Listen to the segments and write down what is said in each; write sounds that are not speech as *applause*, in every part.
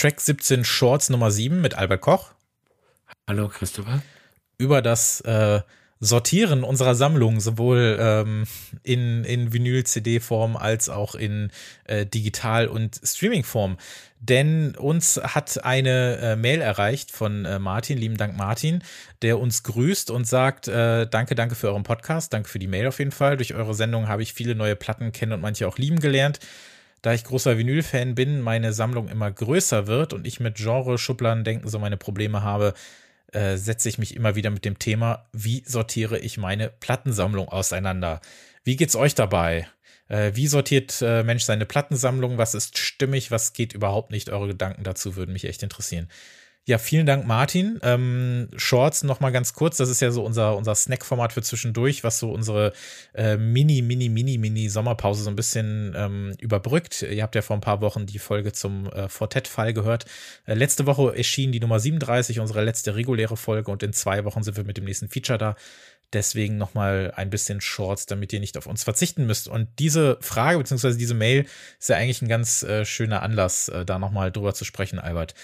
Track 17 Shorts Nummer 7 mit Albert Koch. Hallo Christopher. Über das äh, Sortieren unserer Sammlung, sowohl ähm, in, in Vinyl-CD-Form als auch in äh, Digital- und Streaming-Form. Denn uns hat eine äh, Mail erreicht von äh, Martin, lieben Dank Martin, der uns grüßt und sagt, äh, danke, danke für euren Podcast, danke für die Mail auf jeden Fall. Durch eure Sendung habe ich viele neue Platten kennen und manche auch lieben gelernt. Da ich großer Vinyl-Fan bin, meine Sammlung immer größer wird und ich mit Genre-Schubladen denken so meine Probleme habe, äh, setze ich mich immer wieder mit dem Thema, wie sortiere ich meine Plattensammlung auseinander? Wie geht's euch dabei? Äh, wie sortiert äh, Mensch seine Plattensammlung? Was ist stimmig? Was geht überhaupt nicht? Eure Gedanken dazu würden mich echt interessieren. Ja, vielen Dank, Martin. Ähm, Shorts noch mal ganz kurz. Das ist ja so unser, unser Snack-Format für zwischendurch, was so unsere äh, Mini, Mini, Mini, Mini Sommerpause so ein bisschen ähm, überbrückt. Ihr habt ja vor ein paar Wochen die Folge zum äh, Fortet-Fall gehört. Äh, letzte Woche erschien die Nummer 37, unsere letzte reguläre Folge, und in zwei Wochen sind wir mit dem nächsten Feature da. Deswegen noch mal ein bisschen Shorts, damit ihr nicht auf uns verzichten müsst. Und diese Frage beziehungsweise diese Mail ist ja eigentlich ein ganz äh, schöner Anlass, äh, da noch mal drüber zu sprechen, Albert.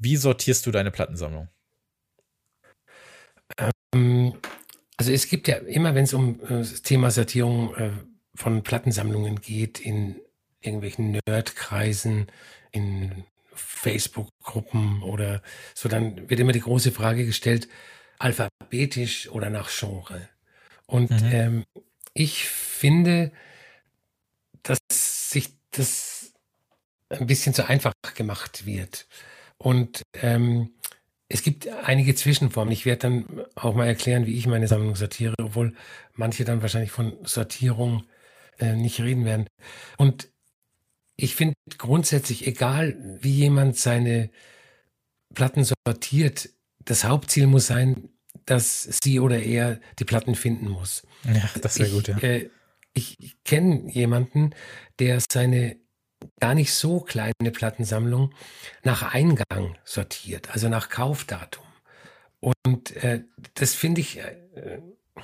Wie sortierst du deine Plattensammlung? Ähm, also es gibt ja immer, wenn es um äh, das Thema Sortierung äh, von Plattensammlungen geht, in irgendwelchen Nerdkreisen, in Facebook-Gruppen oder so, dann wird immer die große Frage gestellt, alphabetisch oder nach Genre. Und mhm. ähm, ich finde, dass sich das ein bisschen zu einfach gemacht wird. Und ähm, es gibt einige Zwischenformen. Ich werde dann auch mal erklären, wie ich meine Sammlung sortiere, obwohl manche dann wahrscheinlich von Sortierung äh, nicht reden werden. Und ich finde grundsätzlich, egal wie jemand seine Platten sortiert, das Hauptziel muss sein, dass sie oder er die Platten finden muss. Ja, das wäre gut, ja. Äh, ich kenne jemanden, der seine gar nicht so kleine Plattensammlung nach Eingang sortiert, also nach Kaufdatum. Und äh, das finde ich äh,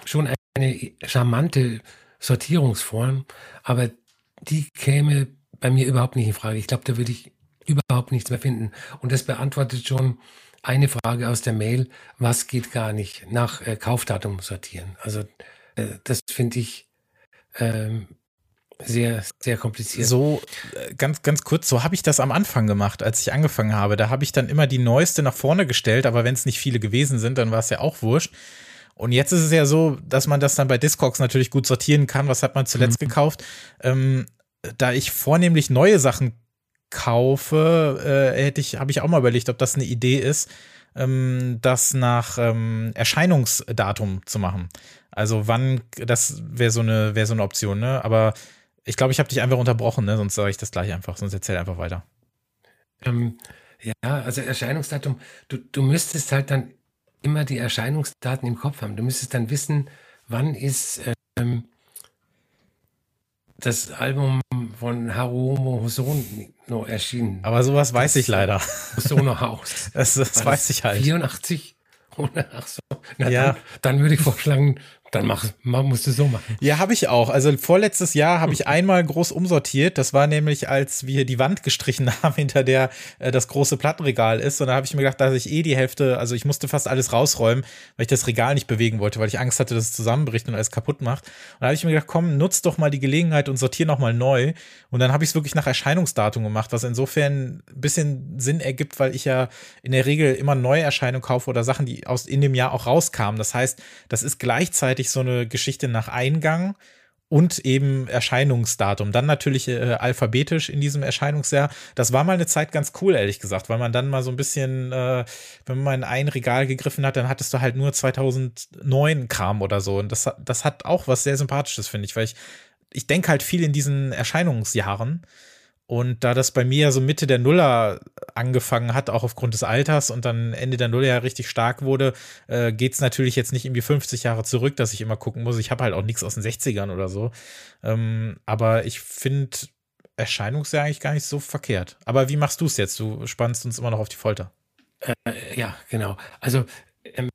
schon eine charmante Sortierungsform, aber die käme bei mir überhaupt nicht in Frage. Ich glaube, da würde ich überhaupt nichts mehr finden. Und das beantwortet schon eine Frage aus der Mail, was geht gar nicht nach äh, Kaufdatum sortieren. Also äh, das finde ich ähm, sehr, sehr kompliziert. So, äh, ganz, ganz kurz, so habe ich das am Anfang gemacht, als ich angefangen habe. Da habe ich dann immer die neueste nach vorne gestellt, aber wenn es nicht viele gewesen sind, dann war es ja auch wurscht. Und jetzt ist es ja so, dass man das dann bei Discogs natürlich gut sortieren kann. Was hat man zuletzt mhm. gekauft? Ähm, da ich vornehmlich neue Sachen kaufe, äh, hätte ich, habe ich auch mal überlegt, ob das eine Idee ist, ähm, das nach ähm, Erscheinungsdatum zu machen. Also wann, das wäre so eine, wäre so eine Option, ne? Aber ich glaube, ich habe dich einfach unterbrochen, ne? sonst sage ich das gleich einfach, sonst erzähl einfach weiter. Ähm, ja, also Erscheinungsdatum, du, du müsstest halt dann immer die Erscheinungsdaten im Kopf haben. Du müsstest dann wissen, wann ist ähm, das Album von Haruomo Hosono erschienen. Aber sowas weiß das, ich leider. Hosono *laughs* Haus. Das, das weiß ich halt. 84? Ach so. Na, ja. Dann, dann würde ich vorschlagen, dann mach, musst du so machen. Ja, habe ich auch. Also vorletztes Jahr habe ich einmal groß umsortiert. Das war nämlich, als wir die Wand gestrichen *laughs* haben, hinter der äh, das große Plattenregal ist. Und da habe ich mir gedacht, dass ich eh die Hälfte, also ich musste fast alles rausräumen, weil ich das Regal nicht bewegen wollte, weil ich Angst hatte, dass es zusammenbricht und alles kaputt macht. Und da habe ich mir gedacht, komm, nutz doch mal die Gelegenheit und sortier noch mal neu. Und dann habe ich es wirklich nach Erscheinungsdatum gemacht, was insofern ein bisschen Sinn ergibt, weil ich ja in der Regel immer neue Erscheinungen kaufe oder Sachen, die aus in dem Jahr auch rauskamen. Das heißt, das ist gleichzeitig gleichzeitig so eine Geschichte nach Eingang und eben Erscheinungsdatum. Dann natürlich äh, alphabetisch in diesem Erscheinungsjahr. Das war mal eine Zeit ganz cool, ehrlich gesagt, weil man dann mal so ein bisschen, äh, wenn man in ein Regal gegriffen hat, dann hattest du halt nur 2009 Kram oder so. Und das, das hat auch was sehr Sympathisches, finde ich, weil ich, ich denke halt viel in diesen Erscheinungsjahren. Und da das bei mir ja so Mitte der Nuller angefangen hat, auch aufgrund des Alters und dann Ende der Nuller ja richtig stark wurde, äh, geht es natürlich jetzt nicht irgendwie 50 Jahre zurück, dass ich immer gucken muss. Ich habe halt auch nichts aus den 60ern oder so. Ähm, aber ich finde Erscheinungsjahr eigentlich gar nicht so verkehrt. Aber wie machst du es jetzt? Du spannst uns immer noch auf die Folter. Äh, ja, genau. Also ähm,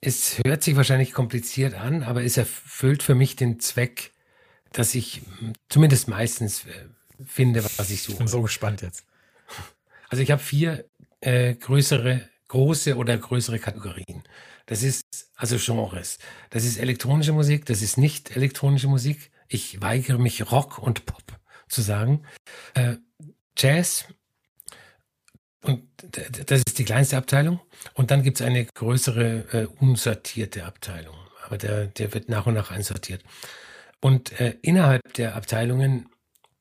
es hört sich wahrscheinlich kompliziert an, aber es erfüllt für mich den Zweck, dass ich zumindest meistens äh, finde, was ich suche. Ich bin so gespannt jetzt. Also ich habe vier äh, größere, große oder größere Kategorien. Das ist also Genres. Das ist elektronische Musik, das ist nicht elektronische Musik. Ich weigere mich Rock und Pop zu sagen. Äh, Jazz, und das ist die kleinste Abteilung. Und dann gibt es eine größere, äh, unsortierte Abteilung. Aber der, der wird nach und nach einsortiert. Und äh, innerhalb der Abteilungen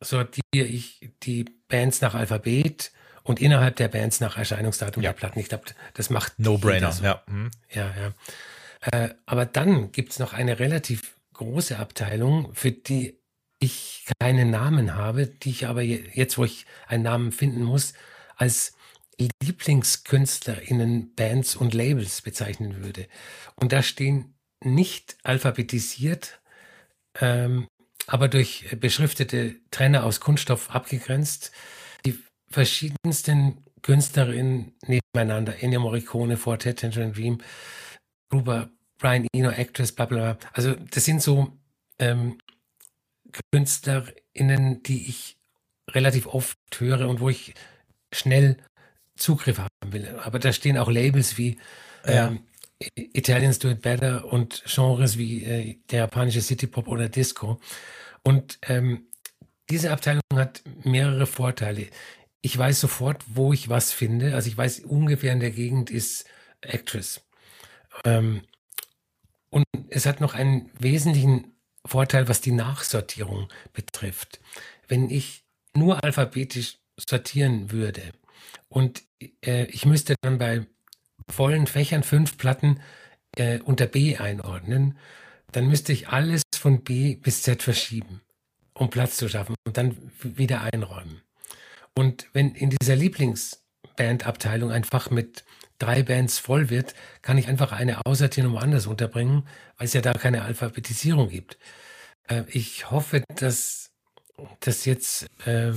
sortiere ich die Bands nach Alphabet und innerhalb der Bands nach Erscheinungsdatum Ja. der Platten. Ich glaube, das macht No-Brainer, so. ja. Mhm. Ja, ja. Äh, aber dann gibt es noch eine relativ große Abteilung, für die ich keinen Namen habe, die ich aber je, jetzt, wo ich einen Namen finden muss, als LieblingskünstlerInnen, Bands und Labels bezeichnen würde. Und da stehen nicht alphabetisiert, ähm, aber durch beschriftete Trenner aus Kunststoff abgegrenzt, die verschiedensten KünstlerInnen nebeneinander. Ennio Morricone, Forte, Tangerine Dream, Gruber, Brian Eno, Actress, bla bla bla. Also das sind so ähm, KünstlerInnen, die ich relativ oft höre und wo ich schnell Zugriff haben will. Aber da stehen auch Labels wie Ja. ähm, Italians Do It Better und Genres wie äh, der japanische City Pop oder Disco. Und ähm, diese Abteilung hat mehrere Vorteile. Ich weiß sofort, wo ich was finde. Also ich weiß ungefähr in der Gegend ist Actress. Ähm, und es hat noch einen wesentlichen Vorteil, was die Nachsortierung betrifft. Wenn ich nur alphabetisch sortieren würde und äh, ich müsste dann bei vollen Fächern fünf Platten äh, unter B einordnen, dann müsste ich alles von B bis Z verschieben, um Platz zu schaffen und dann wieder einräumen. Und wenn in dieser Lieblingsbandabteilung einfach mit drei Bands voll wird, kann ich einfach eine aussortieren und woanders unterbringen, weil es ja da keine Alphabetisierung gibt. Äh, ich hoffe, dass das jetzt äh,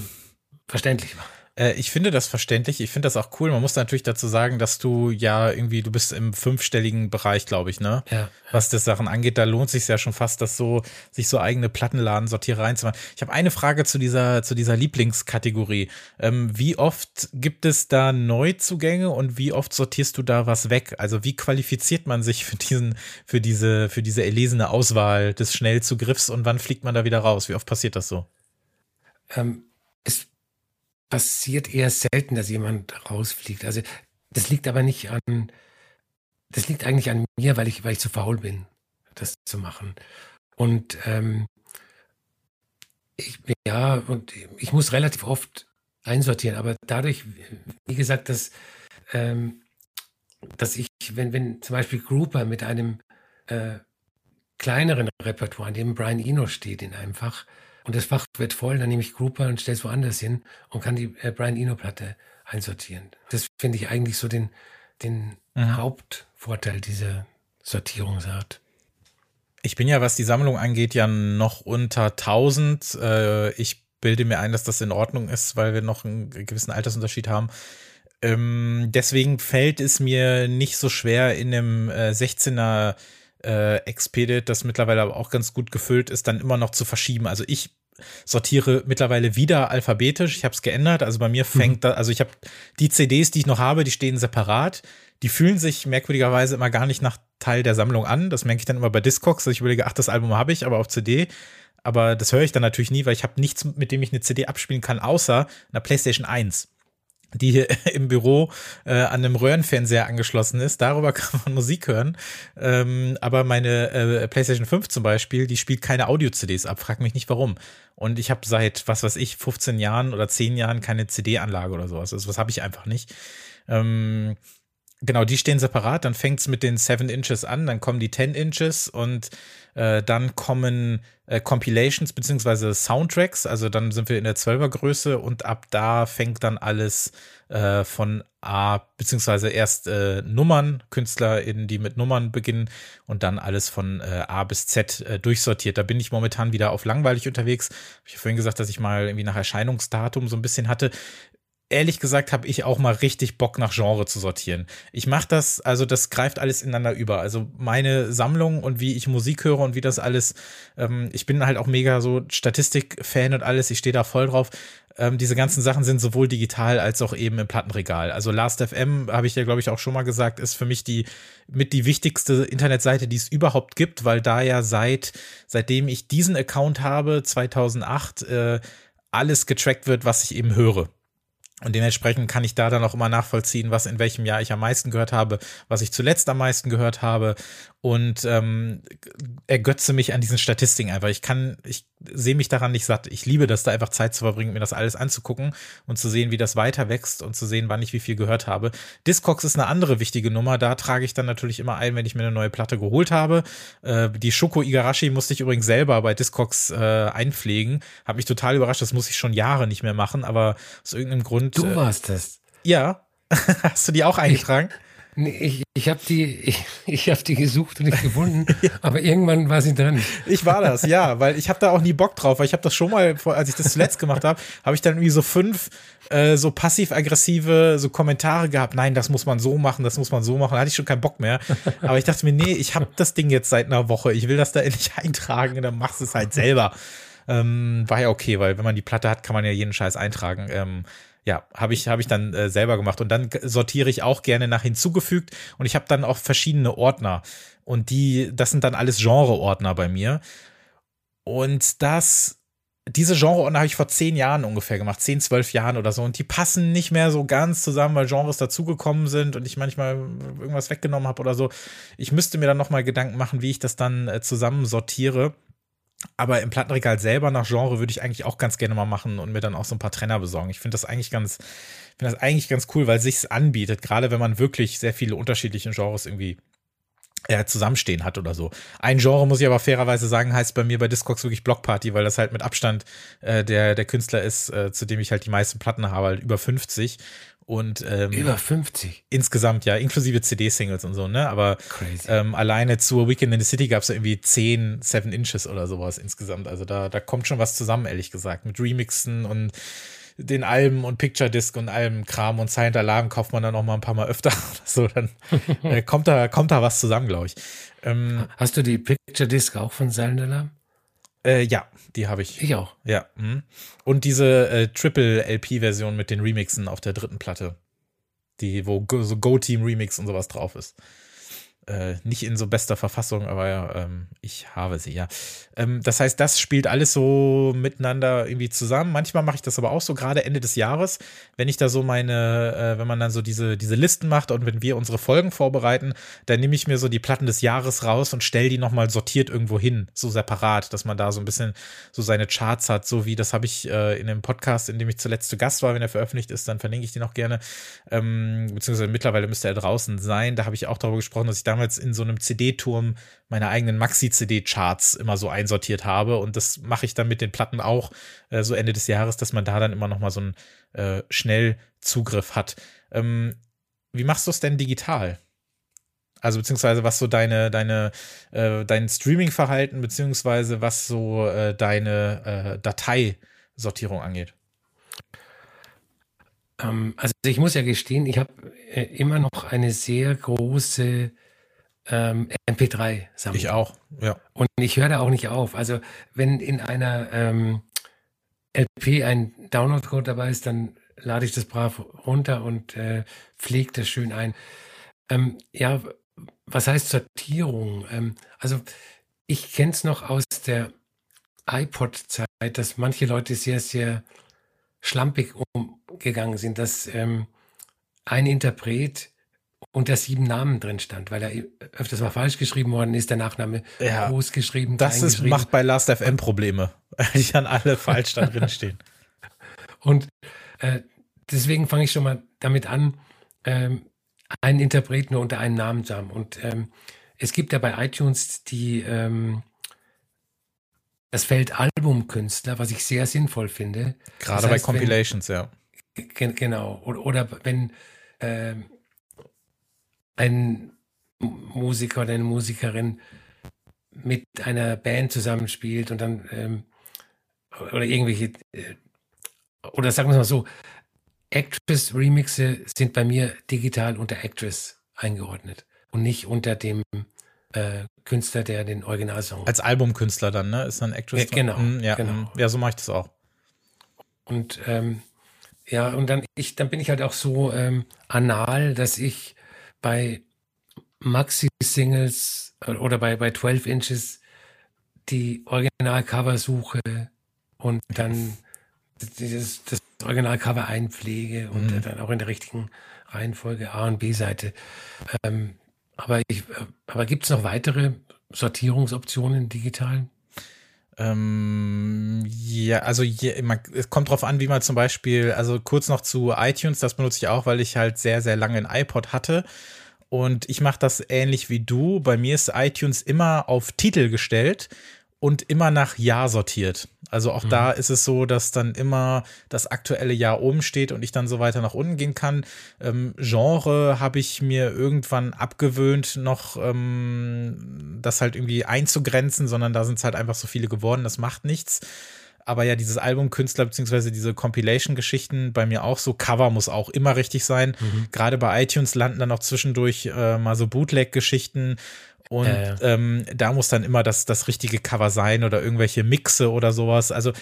verständlich war. Äh, ich finde das verständlich. Ich finde das auch cool. Man muss natürlich dazu sagen, dass du ja irgendwie, du bist im fünfstelligen Bereich, glaube ich, ne? Ja. Was das Sachen angeht, da lohnt sich ja schon fast, das so, sich so eigene Plattenladen-Sortierereien zu machen. Ich habe eine Frage zu dieser, zu dieser Lieblingskategorie. Ähm, wie oft gibt es da Neuzugänge und wie oft sortierst du da was weg? Also wie qualifiziert man sich für diesen, für diese, für diese erlesene Auswahl des Schnellzugriffs und wann fliegt man da wieder raus? Wie oft passiert das so? Ähm, es passiert eher selten, dass jemand rausfliegt. Also das liegt aber nicht an, das liegt eigentlich an mir, weil ich, weil ich zu faul bin, das zu machen. Und ähm, ich, ja, und ich muss relativ oft einsortieren, aber dadurch, wie gesagt, dass, ähm, dass ich, wenn, wenn zum Beispiel Grouper mit einem äh, kleineren Repertoire, an dem Brian Eno steht in einem Fach, und das Fach wird voll, dann nehme ich Grouper und stelle es woanders hin und kann die äh, Brian Eno-Platte einsortieren. Das finde ich eigentlich so den, den Mhm. Hauptvorteil dieser Sortierungsart. Ich bin ja, was die Sammlung angeht, ja noch unter 1000. Äh, ich bilde mir ein, dass das in Ordnung ist, weil wir noch einen gewissen Altersunterschied haben. Ähm, deswegen fällt es mir nicht so schwer, in einem äh, 16er äh, Expedit, das mittlerweile aber auch ganz gut gefüllt ist, dann immer noch zu verschieben. Also ich sortiere mittlerweile wieder alphabetisch. Ich habe es geändert. Also bei mir fängt da, also ich habe die CDs, die ich noch habe, die stehen separat. Die fühlen sich merkwürdigerweise immer gar nicht nach Teil der Sammlung an. Das merke ich dann immer bei Discogs, dass ich überlege, ach, das Album habe ich, aber auf CD. Aber das höre ich dann natürlich nie, weil ich habe nichts, mit dem ich eine CD abspielen kann, außer einer PlayStation 1 die hier *laughs* im Büro äh, an einem Röhrenfernseher angeschlossen ist. Darüber *laughs* kann man Musik hören. Ähm, aber meine äh, PlayStation 5 zum Beispiel, die spielt keine Audio-CDs ab. Frag mich nicht warum. Und ich habe seit, was weiß ich, 15 Jahren oder 10 Jahren keine CD-Anlage oder sowas. Also was habe ich einfach nicht. Ähm, genau, die stehen separat. Dann fängt's mit den 7 Inches an, dann kommen die 10 Inches und äh, dann kommen äh, Compilations beziehungsweise Soundtracks. Also dann sind wir in der 12er Größe und ab da fängt dann alles äh, von A, beziehungsweise erst äh, Nummern, KünstlerInnen, die mit Nummern beginnen und dann alles von äh, A bis Z durchsortiert. Da bin ich momentan wieder auf langweilig unterwegs. Hab ich ja vorhin gesagt, dass ich mal irgendwie nach Erscheinungsdatum so ein bisschen hatte ehrlich gesagt habe ich auch mal richtig Bock nach Genre zu sortieren. Ich mache das, also das greift alles ineinander über. Also meine Sammlung und wie ich Musik höre und wie das alles, ähm, ich bin halt auch mega so Statistik-Fan und alles, ich stehe da voll drauf. Ähm, diese ganzen Sachen sind sowohl digital als auch eben im Plattenregal. Also Last.fm, habe ich ja, glaube ich, auch schon mal gesagt, ist für mich die mit die wichtigste Internetseite, die es überhaupt gibt, weil da ja seit, seitdem ich diesen Account habe, 2008, äh, alles getrackt wird, was ich eben höre. Und dementsprechend kann ich da dann auch immer nachvollziehen, was in welchem Jahr ich am meisten gehört habe, was ich zuletzt am meisten gehört habe und ähm, ergötze mich an diesen Statistiken einfach. Ich kann, ich sehe mich daran nicht satt. Ich liebe das, da einfach Zeit zu verbringen, mir das alles anzugucken und zu sehen, wie das weiter wächst und zu sehen, wann ich wie viel gehört habe. Discogs ist eine andere wichtige Nummer. Da trage ich dann natürlich immer ein, wenn ich mir eine neue Platte geholt habe. Äh, die Shoko Igarashi musste ich übrigens selber bei Discogs äh, einpflegen. Hat mich total überrascht. Das muss ich schon Jahre nicht mehr machen, aber aus irgendeinem Grund. Du äh, warst das. Ja. *laughs* Hast du die auch eingetragen? Ich Nee, ich, ich habe die, ich, ich hab die gesucht und nicht gefunden, *laughs* ja. aber irgendwann war sie drin. Ich war das, ja, weil ich habe da auch nie Bock drauf, weil ich habe das schon mal, als ich das zuletzt gemacht habe, habe ich dann irgendwie so fünf äh, so passiv-aggressive so Kommentare gehabt. Nein, das muss man so machen, das muss man so machen. Da hatte ich schon keinen Bock mehr. Aber ich dachte mir, nee, ich habe das Ding jetzt seit einer Woche. Ich will das da endlich *laughs* eintragen, dann machst du es halt selber. Ähm, war ja okay, weil wenn man die Platte hat, kann man ja jeden Scheiß eintragen. Ähm, ja, habe ich, hab ich dann äh, selber gemacht. Und dann sortiere ich auch gerne nach hinzugefügt. Und ich habe dann auch verschiedene Ordner. Und die, das sind dann alles Genre-Ordner bei mir. Und das, diese Genre-Ordner habe ich vor zehn Jahren ungefähr gemacht, zehn, zwölf Jahren oder so. Und die passen nicht mehr so ganz zusammen, weil Genres dazugekommen sind und ich manchmal irgendwas weggenommen habe oder so. Ich müsste mir dann nochmal Gedanken machen, wie ich das dann äh, zusammen. Aber im Plattenregal selber nach Genre würde ich eigentlich auch ganz gerne mal machen und mir dann auch so ein paar Trenner besorgen. Ich finde das eigentlich ganz, finde das eigentlich ganz cool, weil es sich anbietet, gerade wenn man wirklich sehr viele unterschiedliche Genres irgendwie ja, zusammenstehen hat oder so. Ein Genre, muss ich aber fairerweise sagen, heißt bei mir bei Discogs wirklich Blockparty, weil das halt mit Abstand äh, der, der Künstler ist, äh, zu dem ich halt die meisten Platten habe, halt über 50. Und ähm, über 50 insgesamt ja, inklusive CD-Singles und so, ne? Aber ähm, alleine zur Weekend in the City gab es ja irgendwie 10 Seven Inches oder sowas insgesamt. Also da, da kommt schon was zusammen, ehrlich gesagt, mit Remixen und den Alben und Picture Disc und allem Kram und Silent Alarm kauft man dann noch mal ein paar Mal öfter *laughs* so, dann äh, *laughs* kommt da kommt da was zusammen, glaube ich. Ähm, Hast du die Picture Disc auch von Silent Alarm? Äh, ja, die habe ich. Ich auch. Ja. Mh. Und diese äh, Triple LP-Version mit den Remixen auf der dritten Platte. Die, wo Go, so Go-Team Remix und sowas drauf ist. Äh, nicht in so bester Verfassung, aber ähm, ich habe sie, ja. Ähm, das heißt, das spielt alles so miteinander irgendwie zusammen. Manchmal mache ich das aber auch so, gerade Ende des Jahres, wenn ich da so meine, äh, wenn man dann so diese, diese Listen macht und wenn wir unsere Folgen vorbereiten, dann nehme ich mir so die Platten des Jahres raus und stelle die nochmal sortiert irgendwo hin, so separat, dass man da so ein bisschen so seine Charts hat, so wie das habe ich äh, in dem Podcast, in dem ich zuletzt zu Gast war, wenn er veröffentlicht ist, dann verlinke ich den auch gerne. Ähm, beziehungsweise mittlerweile müsste er draußen sein. Da habe ich auch darüber gesprochen, dass ich da damals in so einem CD-Turm meine eigenen Maxi-CD-Charts immer so einsortiert habe. Und das mache ich dann mit den Platten auch äh, so Ende des Jahres, dass man da dann immer noch mal so einen äh, Schnellzugriff hat. Ähm, wie machst du es denn digital? Also beziehungsweise was so deine, deine, äh, dein Streaming-Verhalten, beziehungsweise was so äh, deine äh, Dateisortierung angeht. Ähm, also ich muss ja gestehen, ich habe äh, immer noch eine sehr große ähm, MP3-Sammlung. Ich auch, ja. Und ich höre da auch nicht auf. Also wenn in einer ähm, LP ein Download-Code dabei ist, dann lade ich das brav runter und äh, pflege das schön ein. Ähm, ja, was heißt Sortierung? Ähm, also ich kenne es noch aus der iPod-Zeit, dass manche Leute sehr, sehr schlampig umgegangen sind, dass ähm, ein Interpret unter sieben Namen drin stand, weil er öfters mal falsch geschrieben worden ist, der Nachname ja, groß geschrieben. Das ist, macht bei Last FM Probleme, *laughs* weil die dann alle falsch da drin stehen. *laughs* Und äh, deswegen fange ich schon mal damit an, ähm, einen Interpret nur unter einen Namen zu haben. Und ähm, es gibt ja bei iTunes die ähm, das Feld Albumkünstler, was ich sehr sinnvoll finde. Gerade das heißt, bei Compilations, wenn, ja. Genau. Oder, oder wenn ähm, ein Musiker oder eine Musikerin mit einer Band zusammenspielt und dann ähm, oder irgendwelche äh, oder sagen wir es mal so, Actress-Remixe sind bei mir digital unter Actress eingeordnet und nicht unter dem äh, Künstler, der den Originalsong. Als Albumkünstler dann, ne? Ist dann Actress. Ja, genau, Mhm, ja, genau. mhm. ja, so mache ich das auch. Und ähm, ja, und dann ich, dann bin ich halt auch so ähm, anal, dass ich bei Maxi-Singles äh, oder bei, bei 12 Inches die Originalcover suche und dann dieses, das Originalcover einpflege und Mhm. dann auch in der richtigen Reihenfolge A und B-Seite. Ähm, aber ich, äh, aber gibt es noch weitere Sortierungsoptionen digital? Ähm, ja, also je, man, es kommt drauf an, wie man zum Beispiel, also kurz noch zu iTunes, das benutze ich auch, weil ich halt sehr, sehr lange ein iPod hatte. Und ich mache das ähnlich wie du. Bei mir ist iTunes immer auf Titel gestellt und immer nach Jahr sortiert. Also auch da ist es so, dass dann immer das aktuelle Jahr oben steht und ich dann so weiter nach unten gehen kann. Ähm, Genre habe ich mir irgendwann abgewöhnt, noch ähm, das halt irgendwie einzugrenzen, sondern da sind es halt einfach so viele geworden, das macht nichts. Aber ja, dieses Albumkünstler beziehungsweise diese Compilation-Geschichten bei mir auch so. Cover muss auch immer richtig sein. Gerade bei iTunes landen dann auch zwischendurch äh, mal so Bootleg-Geschichten. Und ja. Ähm, da muss dann immer das, das richtige Cover sein oder irgendwelche Mixe oder sowas. Also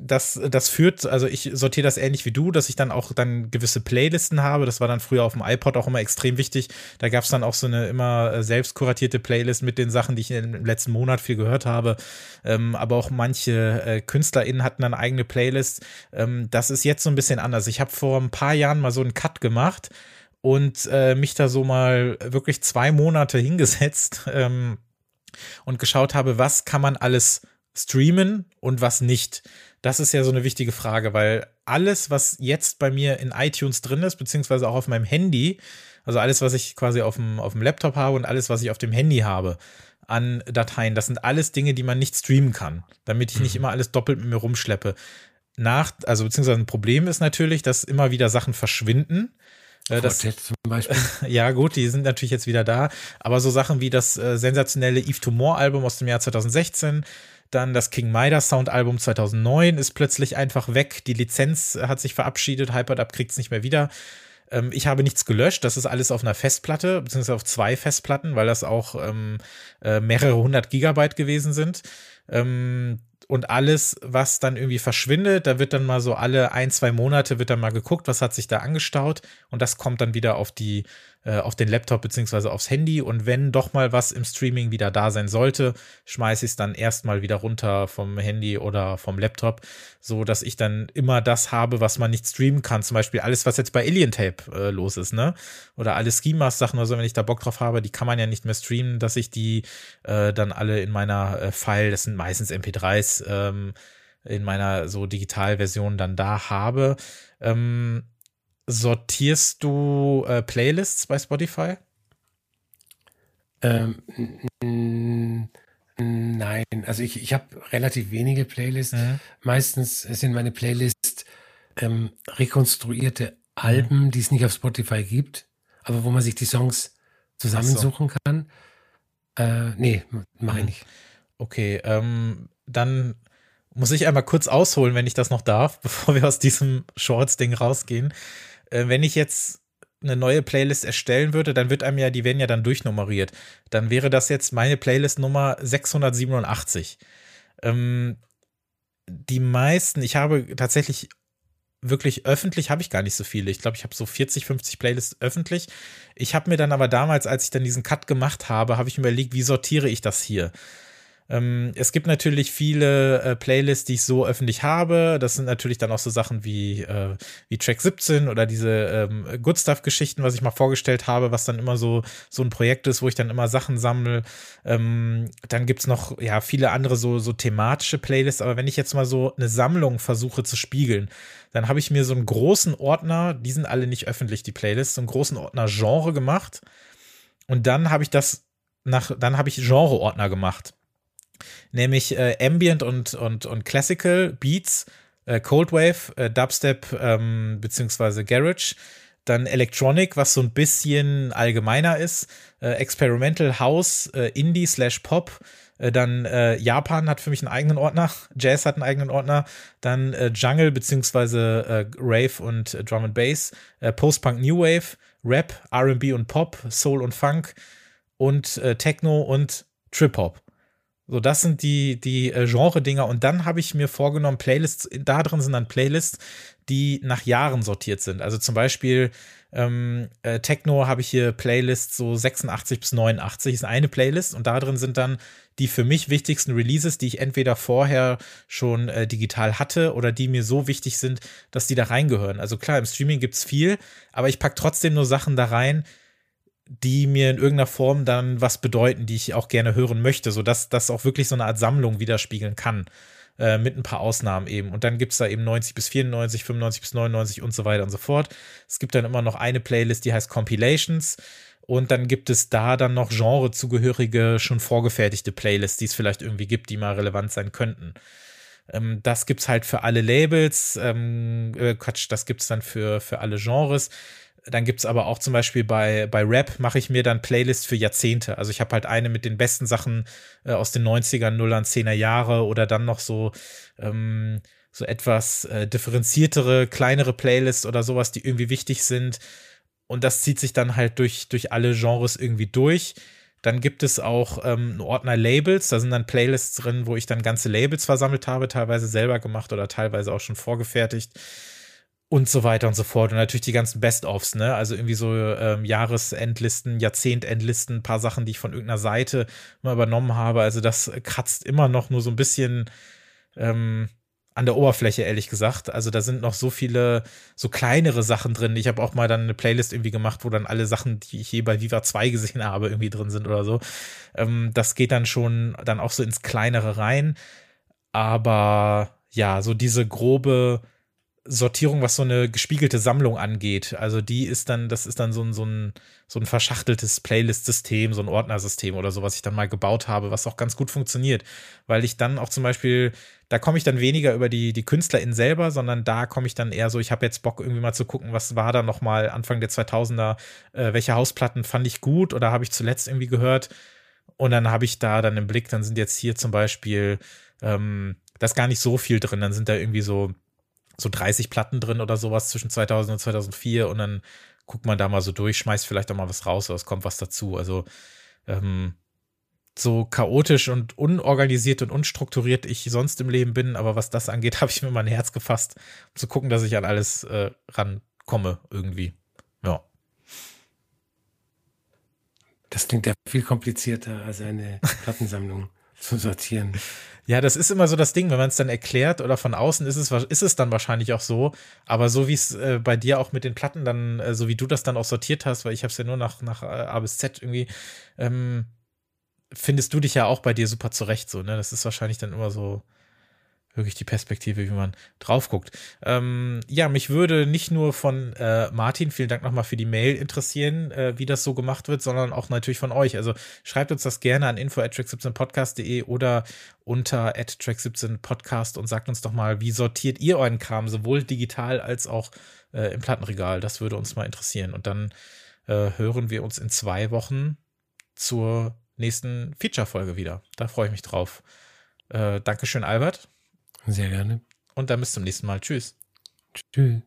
das, das führt, also ich sortiere das ähnlich wie du, dass ich dann auch dann gewisse Playlisten habe. Das war dann früher auf dem iPod auch immer extrem wichtig. Da gab es dann auch so eine immer äh, selbst kuratierte Playlist mit den Sachen, die ich im letzten Monat viel gehört habe. Ähm, aber auch manche äh, KünstlerInnen hatten dann eigene Playlist. Ähm, das ist jetzt so ein bisschen anders. Ich habe vor ein paar Jahren mal so einen Cut gemacht und äh, mich da so mal wirklich zwei Monate hingesetzt *laughs* ähm, und geschaut habe, was kann man alles streamen und was nicht. Das ist ja so eine wichtige Frage, weil alles, was jetzt bei mir in iTunes drin ist, beziehungsweise auch auf meinem Handy, also alles, was ich quasi auf dem, auf dem Laptop habe und alles, was ich auf dem Handy habe an Dateien, das sind alles Dinge, die man nicht streamen kann, damit ich nicht immer alles doppelt mit mir rumschleppe. Nach, also beziehungsweise ein Problem ist natürlich, dass immer wieder Sachen verschwinden. Äh, Das, Quartett zum Beispiel. *laughs* ja, gut, die sind natürlich jetzt wieder da. Aber so Sachen wie das äh, sensationelle Eve to More Album aus dem Jahr 2016, dann das King Midas Sound Album 2009 ist plötzlich einfach weg. Die Lizenz hat sich verabschiedet. Hyperdub kriegt es nicht mehr wieder. Ähm, ich habe nichts gelöscht. Das ist alles auf einer Festplatte, beziehungsweise auf zwei Festplatten, weil das auch ähm, äh, mehrere hundert Gigabyte gewesen sind. Ähm, und alles, was dann irgendwie verschwindet, da wird dann mal so alle ein, zwei Monate wird dann mal geguckt, was hat sich da angestaut und das kommt dann wieder auf die, äh, auf den Laptop beziehungsweise aufs Handy und wenn doch mal was im Streaming wieder da sein sollte, schmeiße ich es dann erstmal wieder runter vom Handy oder vom Laptop, so dass ich dann immer das habe, was man nicht streamen kann. Zum Beispiel alles, was jetzt bei Alien Tape äh, los ist, ne? Oder alle Schemas Sachen oder so, wenn ich da Bock drauf habe, die kann man ja nicht mehr streamen, dass ich die äh, dann alle in meiner äh, File, das sind meistens MP3s, ähm, in meiner so Digitalversion dann da habe. Ähm, sortierst du äh, Playlists bei Spotify? Ähm, nein, also ich, ich habe relativ wenige Playlists. Mhm. Meistens sind meine Playlists ähm, rekonstruierte Alben, die es nicht auf Spotify gibt, aber wo man sich die Songs zusammensuchen kann. Äh, nee, mache ich Mhm. nicht. Okay, ähm, dann muss ich einmal kurz ausholen, wenn ich das noch darf, *laughs* bevor wir aus diesem Shorts-Ding rausgehen. Äh, wenn ich jetzt eine neue Playlist erstellen würde, dann wird einem ja, die werden ja dann durchnummeriert. Dann wäre das jetzt meine Playlist Nummer 687. Ähm, die meisten, ich habe tatsächlich wirklich öffentlich habe ich gar nicht so viele. Ich glaube, ich habe so 40, 50 Playlists öffentlich. Ich habe mir dann aber damals, als ich dann diesen Cut gemacht habe, habe ich mir überlegt, wie sortiere ich das hier? Ähm, es gibt natürlich viele äh, Playlists, die ich so öffentlich habe. Das sind natürlich dann auch so Sachen wie, äh, wie Track 17 oder diese ähm, Good Stuff-Geschichten, was ich mal vorgestellt habe, was dann immer so, so ein Projekt ist, wo ich dann immer Sachen sammle. Ähm, dann gibt's noch ja viele andere so, so thematische Playlists. Aber wenn ich jetzt mal so eine Sammlung versuche zu spiegeln, dann habe ich mir so einen großen Ordner, die sind alle nicht öffentlich, die Playlists, so einen großen Ordner Genre gemacht. Und dann habe ich das nach, dann habe ich Genre-Ordner gemacht nämlich äh, Ambient und, und, und Classical Beats, äh, Cold Wave, äh, Dubstep ähm, beziehungsweise Garage, dann Electronic, was so ein bisschen allgemeiner ist, äh, Experimental House, äh, Indie slash Pop, Äh, dann äh, Japan hat für mich einen eigenen Ordner, *laughs* Jazz hat einen eigenen Ordner, dann Jungle beziehungsweise Rave und Drum and Bass, Post-Punk New Wave, Rap, R&B und Pop, Soul und Funk. Und Techno und Trip Hop. So, das sind die, die äh, Genre-Dinger. Und dann habe ich mir vorgenommen, Playlists, da drin sind dann Playlists, die nach Jahren sortiert sind. Also zum Beispiel ähm, äh, Techno habe ich hier Playlists so 86 bis 89 ist eine Playlist und da drin sind dann die für mich wichtigsten Releases, die ich entweder vorher schon äh, digital hatte oder die mir so wichtig sind, dass die da reingehören. Also klar, im Streaming gibt es viel, aber ich packe trotzdem nur Sachen da rein, die mir in irgendeiner Form dann was bedeuten, die ich auch gerne hören möchte, sodass das auch wirklich so eine Art Sammlung widerspiegeln kann. Äh, mit ein paar Ausnahmen eben. Und dann gibt es da eben 90 bis 94, 95 bis 99 und so weiter und so fort. Es gibt dann immer noch eine Playlist, die heißt Compilations. Und dann gibt es da dann noch genrezugehörige, schon vorgefertigte Playlists, die es vielleicht irgendwie gibt, die mal relevant sein könnten. Ähm, das es halt für alle Labels. Ähm, äh, Quatsch, das gibt es dann für, für alle Genres. Dann gibt es aber auch zum Beispiel bei, bei Rap mache ich mir dann Playlists für Jahrzehnte. Also ich habe halt eine mit den besten Sachen äh, aus den 90ern, 0ern, 10er Jahre oder dann noch so, ähm, so etwas äh, differenziertere, kleinere Playlists oder sowas, die irgendwie wichtig sind. Und das zieht sich dann halt durch, durch alle Genres irgendwie durch. Dann gibt es auch ähm, einen Ordner Labels, da sind dann Playlists drin, wo ich dann ganze Labels versammelt habe, teilweise selber gemacht oder teilweise auch schon vorgefertigt und so weiter und so fort. Und natürlich die ganzen Best-ofs, ne? Also irgendwie so ähm, Jahresendlisten, Jahrzehntendlisten, ein paar Sachen, die ich von irgendeiner Seite mal übernommen habe. Also das kratzt immer noch nur so ein bisschen ähm, an der Oberfläche, ehrlich gesagt. Also da sind noch so viele, so kleinere Sachen drin. Ich habe auch mal dann eine Playlist irgendwie gemacht, wo dann alle Sachen, die ich je bei Viva 2 gesehen habe, irgendwie drin sind oder so. Ähm, das geht dann schon dann auch so ins Kleinere rein. Aber ja, so diese grobe Sortierung, was so eine gespiegelte Sammlung angeht. Also die ist dann, das ist dann so ein, so ein, so ein verschachteltes Playlist-System, so ein Ordnersystem oder so, was ich dann mal gebaut habe, was auch ganz gut funktioniert. Weil ich dann auch zum Beispiel, da komme ich dann weniger über die, die KünstlerInnen selber, sondern da komme ich dann eher so, ich habe jetzt Bock irgendwie mal zu gucken, was war da nochmal Anfang der 2000er, äh, welche Hausplatten fand ich gut oder habe ich zuletzt irgendwie gehört. Und dann habe ich da dann im Blick, dann sind jetzt hier zum Beispiel, ähm, da gar nicht so viel drin, dann sind da irgendwie so so 30 Platten drin oder sowas zwischen 2000 und 2004 und dann guckt man da mal so durch, schmeißt vielleicht auch mal was raus oder es kommt was dazu. Also ähm, so chaotisch und unorganisiert und unstrukturiert ich sonst im Leben bin, aber was das angeht, *laughs* habe ich mir mein Herz gefasst, um zu gucken, dass ich an alles äh, rankomme irgendwie. Ja. Das klingt ja viel komplizierter als eine Plattensammlung *laughs* zu sortieren. Ja, das ist immer so das Ding, wenn man es dann erklärt oder von außen ist es, ist es dann wahrscheinlich auch so. Aber so wie es äh, bei dir auch mit den Platten dann, äh, so wie du das dann auch sortiert hast, weil ich habe es ja nur nach, nach äh, A bis Z irgendwie, ähm, findest du dich ja auch bei dir super zurecht so, ne? Das ist wahrscheinlich dann immer so, wirklich die Perspektive, wie man drauf guckt. Ähm, ja, mich würde nicht nur von äh, Martin, vielen Dank nochmal für die Mail interessieren, äh, wie das so gemacht wird, sondern auch natürlich von euch. Also schreibt uns das gerne an info at track17podcast.de oder unter at track17podcast und sagt uns doch mal, wie sortiert ihr euren Kram, sowohl digital als auch äh, im Plattenregal. Das würde uns mal interessieren. Und dann äh, hören wir uns in zwei Wochen zur nächsten Feature-Folge wieder. Da freue ich mich drauf. Äh, Dankeschön, Albert. Sehr gerne. Und dann bis zum nächsten Mal. Tschüss. Tschüss.